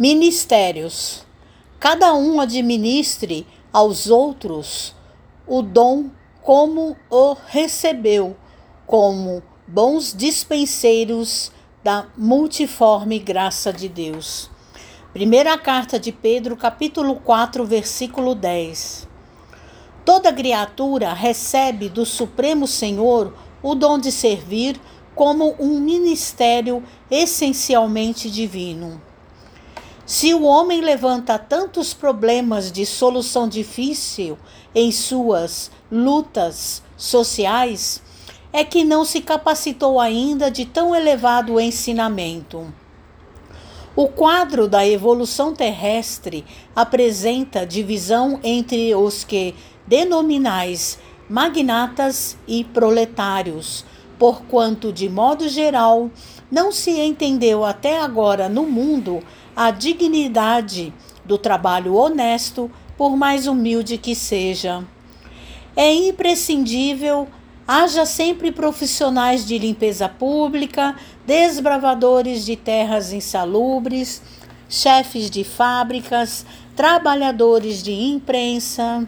Ministérios. Cada um administre aos outros o dom como o recebeu, como bons dispenseiros da multiforme graça de Deus. Primeira carta de Pedro, capítulo 4, versículo 10. Toda criatura recebe do Supremo Senhor o dom de servir como um ministério essencialmente divino. Se o homem levanta tantos problemas de solução difícil em suas lutas sociais, é que não se capacitou ainda de tão elevado ensinamento. O quadro da evolução terrestre apresenta divisão entre os que denominais magnatas e proletários, porquanto, de modo geral, não se entendeu até agora no mundo a dignidade do trabalho honesto, por mais humilde que seja. É imprescindível haja sempre profissionais de limpeza pública, desbravadores de terras insalubres, chefes de fábricas, trabalhadores de imprensa.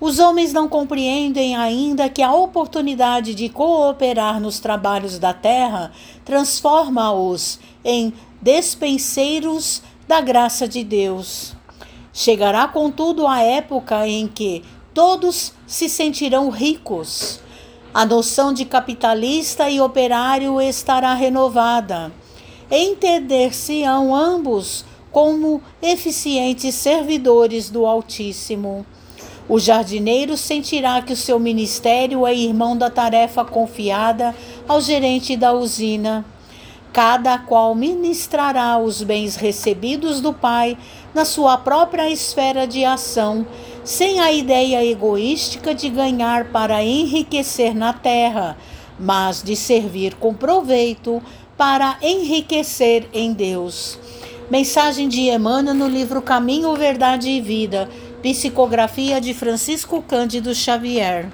Os homens não compreendem ainda que a oportunidade de cooperar nos trabalhos da terra transforma-os em despenseiros da graça de Deus. Chegará, contudo, a época em que todos se sentirão ricos. A noção de capitalista e operário estará renovada. Entender-se-ão ambos como eficientes servidores do Altíssimo. O jardineiro sentirá que o seu ministério é irmão da tarefa confiada ao gerente da usina cada qual ministrará os bens recebidos do Pai na sua própria esfera de ação, sem a ideia egoística de ganhar para enriquecer na terra, mas de servir com proveito para enriquecer em Deus. Mensagem de Emmanuel no livro Caminho, Verdade e Vida, psicografia de Francisco Cândido Xavier.